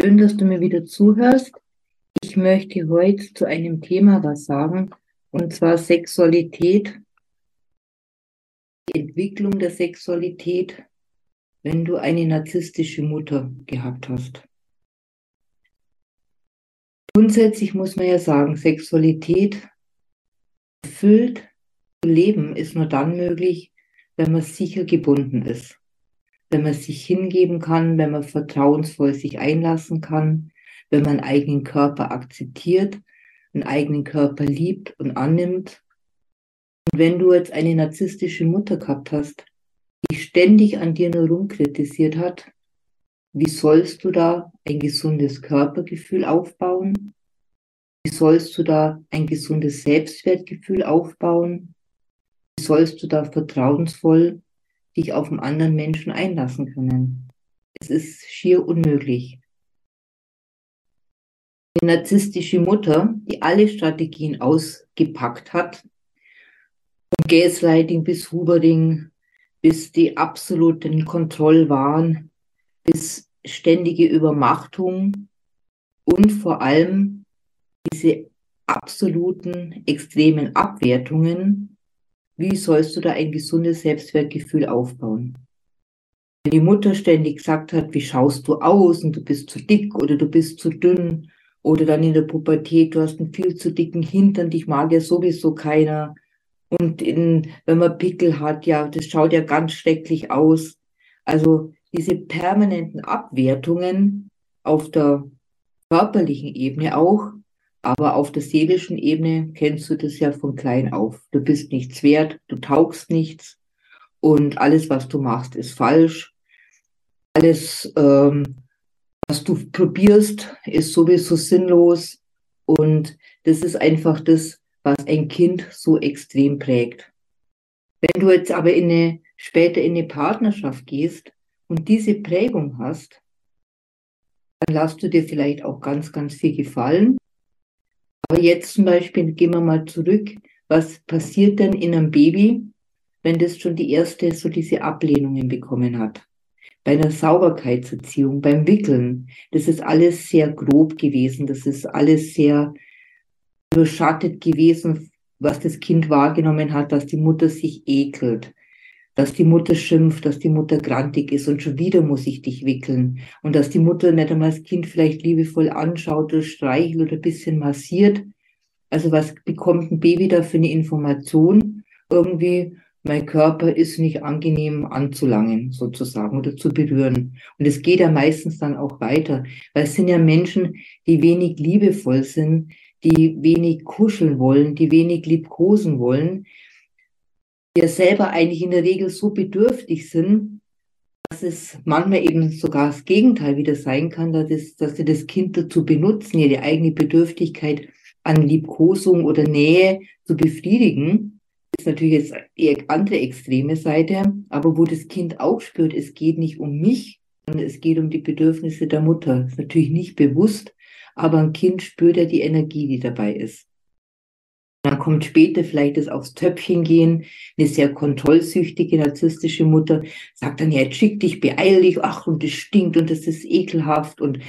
Schön, dass du mir wieder zuhörst. Ich möchte heute zu einem Thema was sagen, und zwar Sexualität, die Entwicklung der Sexualität, wenn du eine narzisstische Mutter gehabt hast. Grundsätzlich muss man ja sagen, Sexualität erfüllt zu leben ist nur dann möglich, wenn man sicher gebunden ist wenn man sich hingeben kann, wenn man vertrauensvoll sich einlassen kann, wenn man einen eigenen Körper akzeptiert, einen eigenen Körper liebt und annimmt. Und wenn du jetzt eine narzisstische Mutter gehabt hast, die ständig an dir nur rumkritisiert hat, wie sollst du da ein gesundes Körpergefühl aufbauen? Wie sollst du da ein gesundes Selbstwertgefühl aufbauen? Wie sollst du da vertrauensvoll dich auf einen anderen Menschen einlassen können. Es ist schier unmöglich. Die narzisstische Mutter, die alle Strategien ausgepackt hat, vom Gaslighting bis Hubering, bis die absoluten Kontrollwahn, bis ständige Übermachtung und vor allem diese absoluten extremen Abwertungen wie sollst du da ein gesundes Selbstwertgefühl aufbauen? Wenn die Mutter ständig gesagt hat, wie schaust du aus und du bist zu dick oder du bist zu dünn oder dann in der Pubertät, du hast einen viel zu dicken Hintern, dich mag ja sowieso keiner. Und in, wenn man Pickel hat, ja, das schaut ja ganz schrecklich aus. Also diese permanenten Abwertungen auf der körperlichen Ebene auch, aber auf der seelischen Ebene kennst du das ja von klein auf. Du bist nichts wert, du taugst nichts und alles, was du machst, ist falsch. Alles, ähm, was du probierst, ist sowieso sinnlos. Und das ist einfach das, was ein Kind so extrem prägt. Wenn du jetzt aber in eine, später in eine Partnerschaft gehst und diese Prägung hast, dann lass du dir vielleicht auch ganz, ganz viel gefallen aber jetzt zum Beispiel gehen wir mal zurück. Was passiert denn in einem Baby, wenn das schon die erste so diese Ablehnungen bekommen hat? Bei einer Sauberkeitserziehung, beim Wickeln, das ist alles sehr grob gewesen. Das ist alles sehr überschattet gewesen, was das Kind wahrgenommen hat, dass die Mutter sich ekelt, dass die Mutter schimpft, dass die Mutter grantig ist und schon wieder muss ich dich wickeln und dass die Mutter nicht einmal das Kind vielleicht liebevoll anschaut oder streichelt oder ein bisschen massiert. Also was bekommt ein Baby da für eine Information? Irgendwie, mein Körper ist nicht angenehm anzulangen sozusagen oder zu berühren. Und es geht ja meistens dann auch weiter, weil es sind ja Menschen, die wenig liebevoll sind, die wenig kuscheln wollen, die wenig liebkosen wollen, wir selber eigentlich in der Regel so bedürftig sind, dass es manchmal eben sogar das Gegenteil wieder sein kann, dass, es, dass sie das Kind dazu benutzen, ihre eigene Bedürftigkeit an Liebkosung oder Nähe zu befriedigen. Das ist natürlich jetzt die andere extreme Seite, aber wo das Kind auch spürt, es geht nicht um mich, sondern es geht um die Bedürfnisse der Mutter. Das ist natürlich nicht bewusst, aber ein Kind spürt ja die Energie, die dabei ist. Dann kommt später vielleicht das aufs Töpfchen gehen. Eine sehr kontrollsüchtige, narzisstische Mutter sagt dann, ja, jetzt schick dich, beeil dich, ach, und das stinkt und das ist ekelhaft und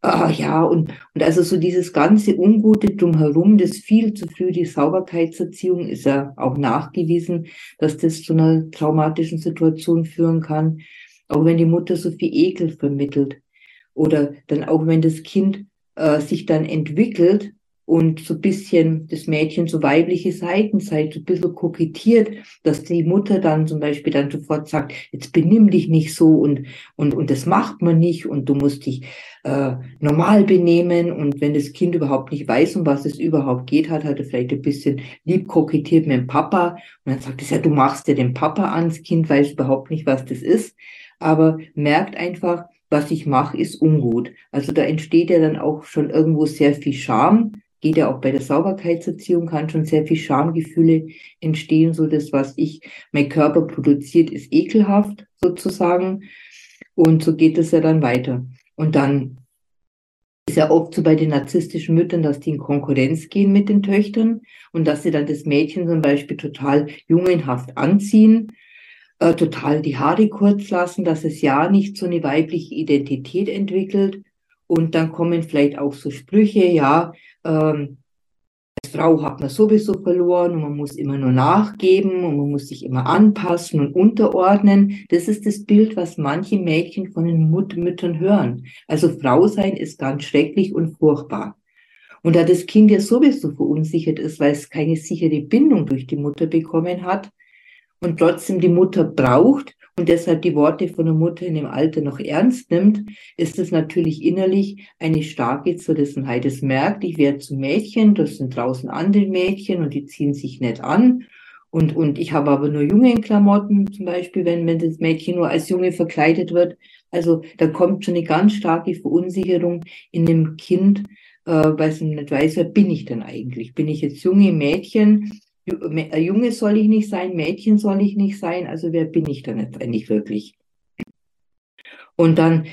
ah, ja, und, und also so dieses ganze Ungute drumherum, das viel zu früh, die Sauberkeitserziehung ist ja auch nachgewiesen, dass das zu einer traumatischen Situation führen kann. Auch wenn die Mutter so viel Ekel vermittelt. Oder dann auch wenn das Kind äh, sich dann entwickelt und so bisschen das Mädchen so weibliche Seiten zeigt, so ein bisschen kokettiert, dass die Mutter dann zum Beispiel dann sofort sagt, jetzt benimm dich nicht so und, und, und das macht man nicht und du musst dich äh, normal benehmen. Und wenn das Kind überhaupt nicht weiß, um was es überhaupt geht, hat, hat er vielleicht ein bisschen lieb kokettiert mit dem Papa. Und dann sagt es ja, du machst dir den Papa an, das Kind weiß überhaupt nicht, was das ist, aber merkt einfach, was ich mache, ist ungut. Also da entsteht ja dann auch schon irgendwo sehr viel Scham, geht ja auch bei der Sauberkeitserziehung, kann schon sehr viel Schamgefühle entstehen, so das, was ich, mein Körper produziert, ist ekelhaft sozusagen. Und so geht es ja dann weiter. Und dann ist ja oft so bei den narzisstischen Müttern, dass die in Konkurrenz gehen mit den Töchtern und dass sie dann das Mädchen zum Beispiel total jungenhaft anziehen, äh, total die Haare kurz lassen, dass es ja nicht so eine weibliche Identität entwickelt Und dann kommen vielleicht auch so Sprüche, ja, ähm, als Frau hat man sowieso verloren und man muss immer nur nachgeben und man muss sich immer anpassen und unterordnen. Das ist das Bild, was manche Mädchen von den Mut Müttern hören. Also Frau sein ist ganz schrecklich und furchtbar. Und da das Kind ja sowieso verunsichert ist, weil es keine sichere Bindung durch die Mutter bekommen hat und trotzdem die Mutter braucht und deshalb die Worte von der Mutter in dem Alter noch ernst nimmt, ist es natürlich innerlich eine starke Zerrissenheit. Es merkt, ich werde zum Mädchen, das sind draußen andere Mädchen und die ziehen sich nicht an. Und, und ich habe aber nur junge Klamotten, zum Beispiel, wenn, wenn das Mädchen nur als Junge verkleidet wird. Also da kommt schon eine ganz starke Verunsicherung in dem Kind, äh, weil es nicht weiß, wer bin ich denn eigentlich? Bin ich jetzt junge Mädchen? Äh, Junge soll ich nicht sein, Mädchen soll ich nicht sein, also wer bin ich denn jetzt eigentlich wirklich? Und dann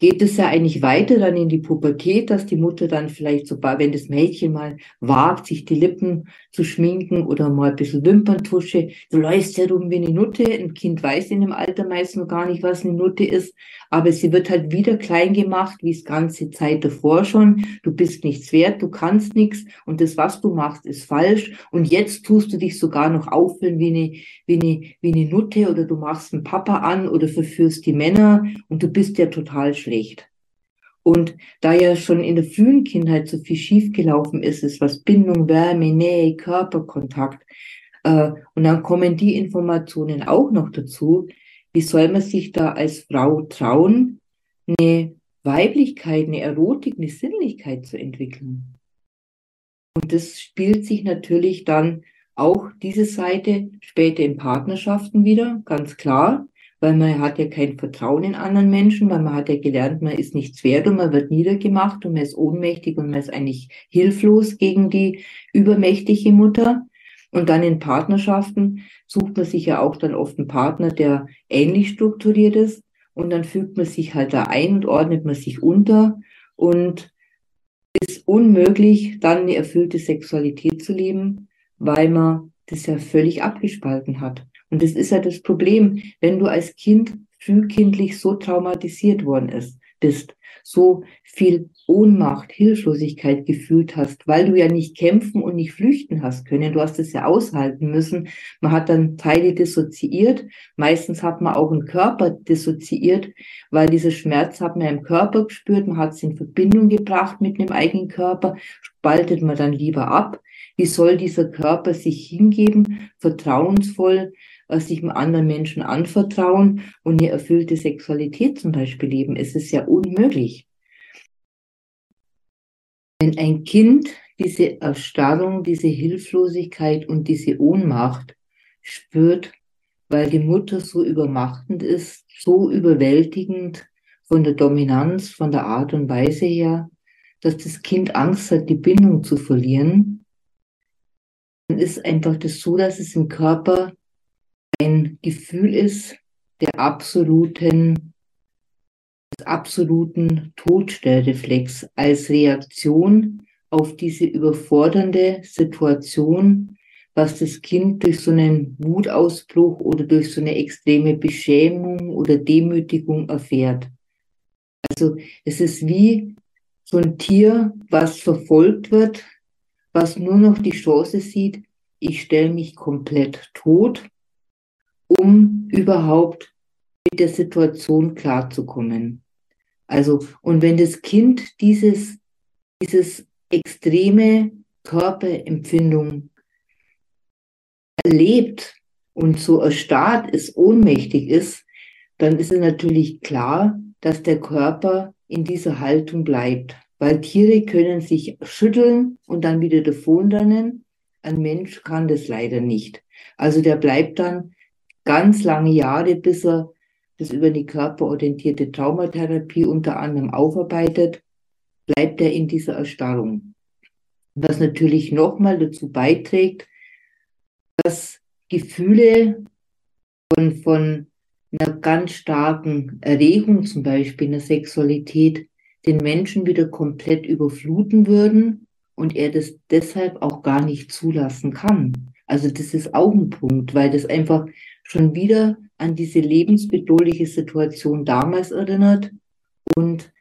geht es ja eigentlich weiter dann in die Pubertät, dass die Mutter dann vielleicht so, wenn das Mädchen mal wagt, sich die Lippen zu schminken oder mal ein bisschen Wimperntusche, du läufst ja rum wie eine Nutte. Ein Kind weiß in dem Alter meist noch gar nicht, was eine Nutte ist, aber sie wird halt wieder klein gemacht, wie es ganze Zeit davor schon. Du bist nichts wert, du kannst nichts und das, was du machst, ist falsch. Und jetzt tust du dich sogar noch auffüllen wie eine, wie eine, wie eine Nutte oder du machst einen Papa an oder verführst die Männer und du bist ja total schlecht schlecht. Und da ja schon in der frühen Kindheit so viel schiefgelaufen ist, ist was Bindung, Wärme, Nähe, Körperkontakt. Äh, und dann kommen die Informationen auch noch dazu. Wie soll man sich da als Frau trauen, eine Weiblichkeit, eine Erotik, eine Sinnlichkeit zu entwickeln? Und das spielt sich natürlich dann auch diese Seite später in Partnerschaften wieder, ganz klar weil man hat ja kein Vertrauen in anderen Menschen, weil man hat ja gelernt, man ist nichts wert und man wird niedergemacht und man ist ohnmächtig und man ist eigentlich hilflos gegen die übermächtige Mutter. Und dann in Partnerschaften sucht man sich ja auch dann oft einen Partner, der ähnlich strukturiert ist. Und dann fügt man sich halt da ein und ordnet man sich unter und ist unmöglich, dann eine erfüllte Sexualität zu leben, weil man das ja völlig abgespalten hat. Und das ist ja das Problem, wenn du als Kind frühkindlich so traumatisiert worden ist, bist, so viel Ohnmacht, Hilflosigkeit gefühlt hast, weil du ja nicht kämpfen und nicht flüchten hast können. Du hast es ja aushalten müssen. Man hat dann Teile dissoziiert. Meistens hat man auch einen Körper dissoziiert, weil dieser Schmerz hat man im Körper gespürt. Man hat es in Verbindung gebracht mit dem eigenen Körper. Spaltet man dann lieber ab. Wie soll dieser Körper sich hingeben, vertrauensvoll, sich einem anderen Menschen anvertrauen und eine erfüllte Sexualität zum Beispiel leben. Es ist ja unmöglich. Wenn ein Kind diese Erstarrung, diese Hilflosigkeit und diese Ohnmacht spürt, weil die Mutter so übermachtend ist, so überwältigend von der Dominanz, von der Art und Weise her, dass das Kind Angst hat, die Bindung zu verlieren, dann ist einfach das so, dass es im Körper ein Gefühl ist der absoluten, des absoluten Todstellreflex als Reaktion auf diese überfordernde Situation, was das Kind durch so einen Wutausbruch oder durch so eine extreme Beschämung oder Demütigung erfährt. Also es ist wie so ein Tier, was verfolgt wird, was nur noch die Chance sieht, ich stelle mich komplett tot um überhaupt mit der Situation klarzukommen. Also, und wenn das Kind dieses, dieses extreme Körperempfindung erlebt und so erstarrt ist, ohnmächtig ist, dann ist es natürlich klar, dass der Körper in dieser Haltung bleibt. Weil Tiere können sich schütteln und dann wieder davonrennen. Ein Mensch kann das leider nicht. Also der bleibt dann ganz lange Jahre, bis er das über die körperorientierte Traumatherapie unter anderem aufarbeitet, bleibt er in dieser Erstarrung. Was natürlich nochmal dazu beiträgt, dass Gefühle von, von einer ganz starken Erregung, zum Beispiel in der Sexualität, den Menschen wieder komplett überfluten würden und er das deshalb auch gar nicht zulassen kann. Also das ist auch ein Punkt, weil das einfach schon wieder an diese lebensbedrohliche Situation damals erinnert. Und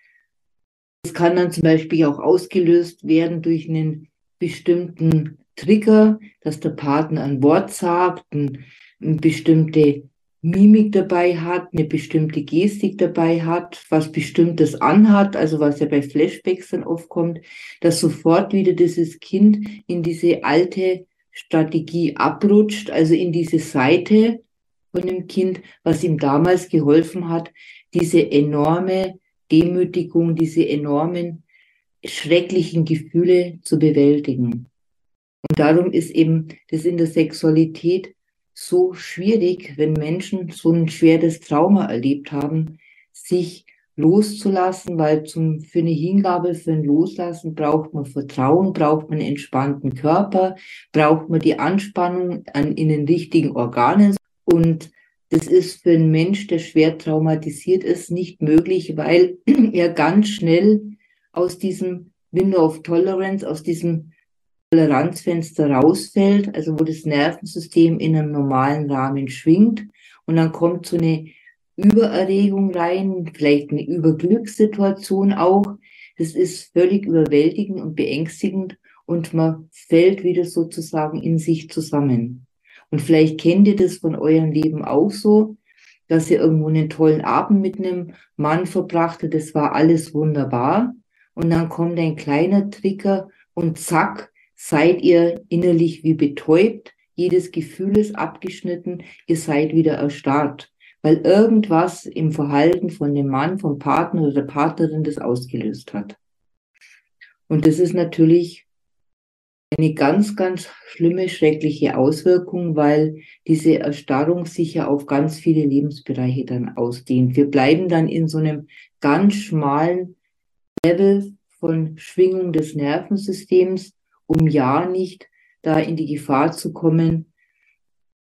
Es kann dann zum Beispiel auch ausgelöst werden durch einen bestimmten Trigger, dass der Partner ein Wort sagt, ein, eine bestimmte Mimik dabei hat, eine bestimmte Gestik dabei hat, was Bestimmtes anhat, also was ja bei Flashbacks dann oft kommt, dass sofort wieder dieses Kind in diese alte Strategie abrutscht, also in diese Seite von dem Kind, was ihm damals geholfen hat, diese enorme Demütigung, diese enormen schrecklichen Gefühle zu bewältigen. Und darum ist eben das in der Sexualität so schwierig, wenn Menschen so ein schweres Trauma erlebt haben, sich loszulassen, weil zum, für eine Hingabe, für ein Loslassen braucht man Vertrauen, braucht man einen entspannten Körper, braucht man die Anspannung an, in den richtigen Organen. Und das ist für einen Mensch, der schwer traumatisiert ist, nicht möglich, weil er ganz schnell aus diesem Window of Tolerance, aus diesem Toleranzfenster rausfällt, also wo das Nervensystem in einem normalen Rahmen schwingt und dann kommt so eine Übererregung rein, vielleicht eine Überglückssituation auch. Das ist völlig überwältigend und beängstigend und man fällt wieder sozusagen in sich zusammen. Und vielleicht kennt ihr das von eurem Leben auch so, dass ihr irgendwo einen tollen Abend mit einem Mann verbrachte, das war alles wunderbar. Und dann kommt ein kleiner Trigger und zack, seid ihr innerlich wie betäubt, jedes Gefühl ist abgeschnitten, ihr seid wieder erstarrt, weil irgendwas im Verhalten von dem Mann, vom Partner oder der Partnerin das ausgelöst hat. Und das ist natürlich eine ganz, ganz schlimme, schreckliche Auswirkung, weil diese Erstarrung sich ja auf ganz viele Lebensbereiche dann ausdehnt. Wir bleiben dann in so einem ganz schmalen Level von Schwingung des Nervensystems, um ja nicht da in die Gefahr zu kommen,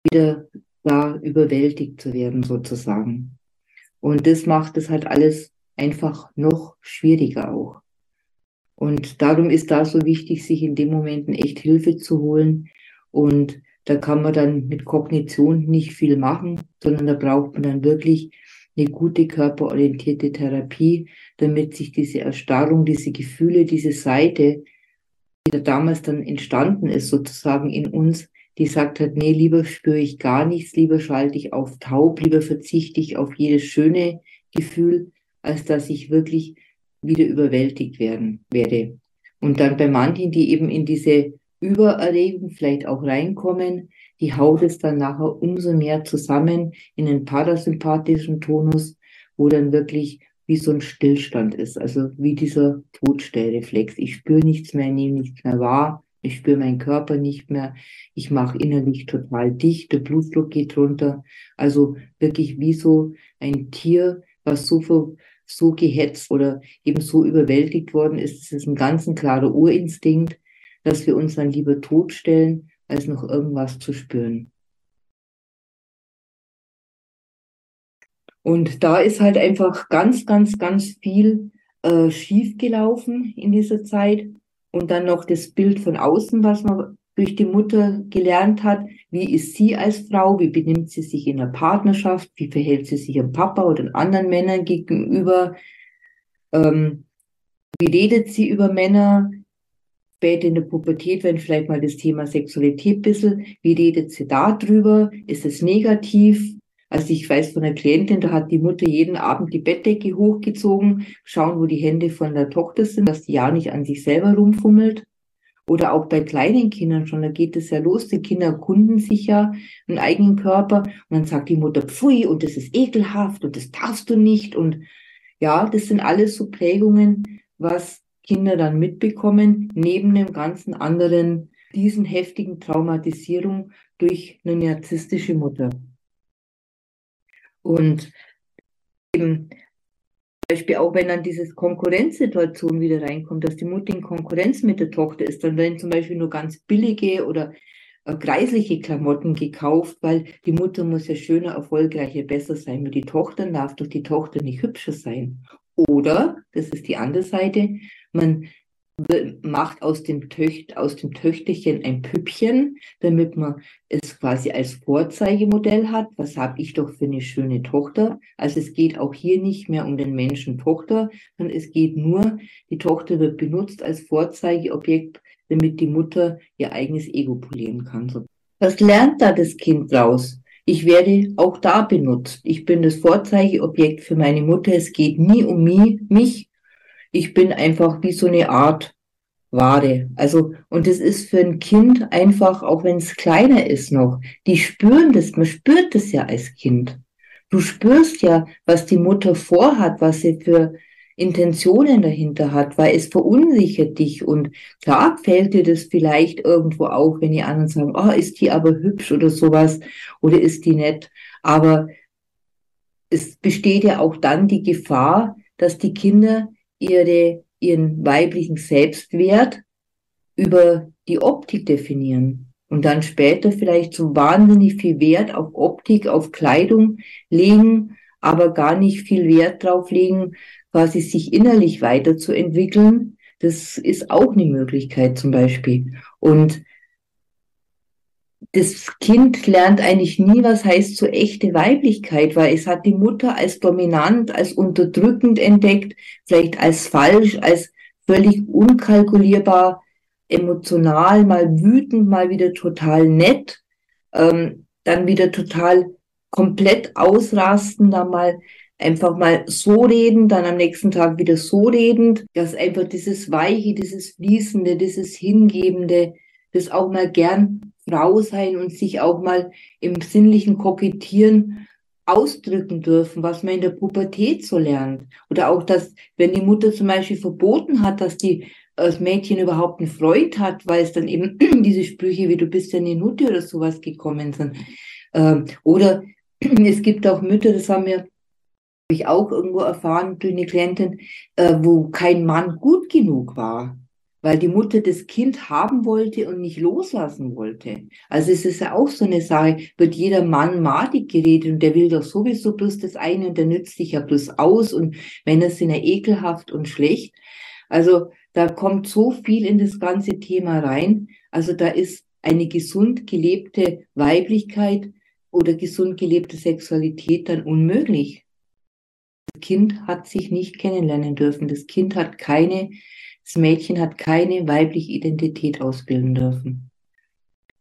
wieder da überwältigt zu werden sozusagen. Und das macht es halt alles einfach noch schwieriger auch. Und darum ist da so wichtig, sich in den Momenten echt Hilfe zu holen. Und da kann man dann mit Kognition nicht viel machen, sondern da braucht man dann wirklich eine gute körperorientierte Therapie, damit sich diese Erstarrung, diese Gefühle, diese Seite, die da damals dann entstanden ist, sozusagen in uns, die sagt hat, nee, lieber spüre ich gar nichts, lieber schalte ich auf taub, lieber verzichte ich auf jedes schöne Gefühl, als dass ich wirklich wieder überwältigt werden werde. Und dann bei manchen, die eben in diese Übererregung vielleicht auch reinkommen, die haut es dann nachher umso mehr zusammen in den parasympathischen Tonus, wo dann wirklich wie so ein Stillstand ist, also wie dieser Todstellreflex. Ich spüre nichts mehr, nehme nichts mehr wahr, ich spüre meinen Körper nicht mehr, ich mache innerlich total dicht, der Blutdruck geht runter. Also wirklich wie so ein Tier, was so, so gehetzt oder eben so überwältigt worden ist. Es ist ein ganz ein klarer Urinstinkt, dass wir uns dann lieber totstellen, als noch irgendwas zu spüren. Und da ist halt einfach ganz, ganz, ganz viel äh, schief gelaufen in dieser Zeit. Und dann noch das Bild von außen, was man durch die Mutter gelernt hat. Wie ist sie als Frau? Wie benimmt sie sich in der Partnerschaft? Wie verhält sie sich ihrem Papa oder anderen Männern gegenüber? Ähm, wie redet sie über Männer? Später in der Pubertät, wenn vielleicht mal das Thema Sexualität ein bisschen, wie redet sie da drüber? Ist es negativ? Also ich weiß von einer Klientin, da hat die Mutter jeden Abend die Bettdecke hochgezogen, schauen, wo die Hände von der Tochter sind, dass die ja nicht an sich selber rumfummelt. Oder auch bei kleinen Kindern schon, da geht es ja los. Die Kinder erkunden sich ja einen eigenen Körper und dann sagt die Mutter, pfui, und das ist ekelhaft und das darfst du nicht. Und ja, das sind alles so Prägungen, was Kinder dann mitbekommen, neben dem ganzen anderen, diesen heftigen Traumatisierung durch eine narzisstische Mutter. Und eben Beispiel auch wenn dann diese Konkurrenzsituation wieder reinkommt, dass die Mutter in Konkurrenz mit der Tochter ist, dann werden zum Beispiel nur ganz billige oder äh, kreisliche Klamotten gekauft, weil die Mutter muss ja schöner, erfolgreicher, besser sein. Mit die Tochter darf doch die Tochter nicht hübscher sein. Oder, das ist die andere Seite, man macht aus dem, Töcht, aus dem Töchterchen ein Püppchen, damit man es quasi als Vorzeigemodell hat. Was habe ich doch für eine schöne Tochter? Also es geht auch hier nicht mehr um den Menschen Tochter, sondern es geht nur, die Tochter wird benutzt als Vorzeigeobjekt, damit die Mutter ihr eigenes Ego polieren kann. Was lernt da das Kind raus? Ich werde auch da benutzt. Ich bin das Vorzeigeobjekt für meine Mutter. Es geht nie um mich, ich bin einfach wie so eine Art Ware. Also, und das ist für ein Kind einfach, auch wenn es kleiner ist noch, die spüren das, man spürt das ja als Kind. Du spürst ja, was die Mutter vorhat, was sie für Intentionen dahinter hat, weil es verunsichert dich und klar fällt dir das vielleicht irgendwo auf, wenn die anderen sagen, oh, ist die aber hübsch oder sowas oder ist die nett, aber es besteht ja auch dann die Gefahr, dass die Kinder ihre, ihren weiblichen Selbstwert über die Optik definieren und dann später vielleicht so wahnsinnig viel Wert auf Optik, auf Kleidung legen, aber gar nicht viel Wert drauf legen, quasi sich innerlich weiterzuentwickeln. Das ist auch eine Möglichkeit zum Beispiel. Und das Kind lernt eigentlich nie, was heißt so echte Weiblichkeit, weil es hat die Mutter als dominant, als unterdrückend entdeckt, vielleicht als falsch, als völlig unkalkulierbar, emotional, mal wütend, mal wieder total nett, ähm, dann wieder total komplett ausrasten, dann mal einfach mal so reden, dann am nächsten Tag wieder so redend, dass einfach dieses Weiche, dieses Fließende, dieses Hingebende, das auch mal gern Frau sein und sich auch mal im sinnlichen Kokettieren ausdrücken dürfen, was man in der Pubertät so lernt. Oder auch, dass, wenn die Mutter zum Beispiel verboten hat, dass die das Mädchen überhaupt einen Freund hat, weil es dann eben diese Sprüche wie du bist ja eine Nutte oder sowas gekommen sind. Ähm, oder es gibt auch Mütter, das haben wir ich auch irgendwo erfahren durch eine Klientin, äh, wo kein Mann gut genug war weil die Mutter das Kind haben wollte und nicht loslassen wollte. Also es ist ja auch so eine Sache, wird jeder Mann madig geredet und der will doch sowieso bloß das eine und der nützt sich ja bloß aus und Männer sind ja ekelhaft und schlecht. Also da kommt so viel in das ganze Thema rein. Also da ist eine gesund gelebte Weiblichkeit oder gesund gelebte Sexualität dann unmöglich. Das Kind hat sich nicht kennenlernen dürfen. Das Kind hat keine das Mädchen hat keine weibliche Identität ausbilden dürfen.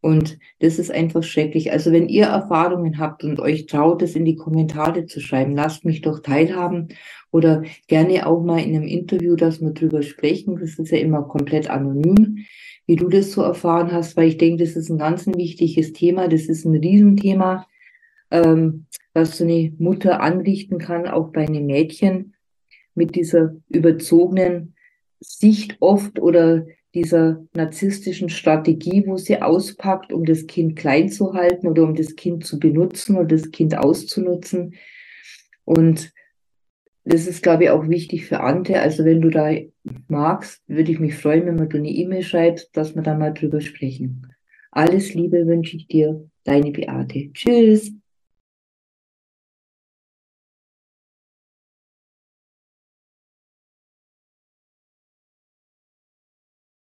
Und das ist einfach schrecklich. Also wenn ihr Erfahrungen habt und euch traut, es in die Kommentare zu schreiben, lasst mich doch teilhaben oder gerne auch mal in einem Interview, dass wir drüber sprechen. Das ist ja immer komplett anonym, wie du das so erfahren hast, weil ich denke, das ist ein ganz wichtiges Thema. Das ist ein Riesenthema, ähm, was so eine Mutter anrichten kann, auch bei einem Mädchen mit dieser überzogenen Sicht oft oder dieser narzisstischen Strategie, wo sie auspackt, um das Kind klein zu halten oder um das Kind zu benutzen oder das Kind auszunutzen. Und das ist, glaube ich, auch wichtig für Ante. Also wenn du da magst, würde ich mich freuen, wenn du eine E-Mail schreibst, dass wir da mal drüber sprechen. Alles Liebe wünsche ich dir, deine Beate. Tschüss.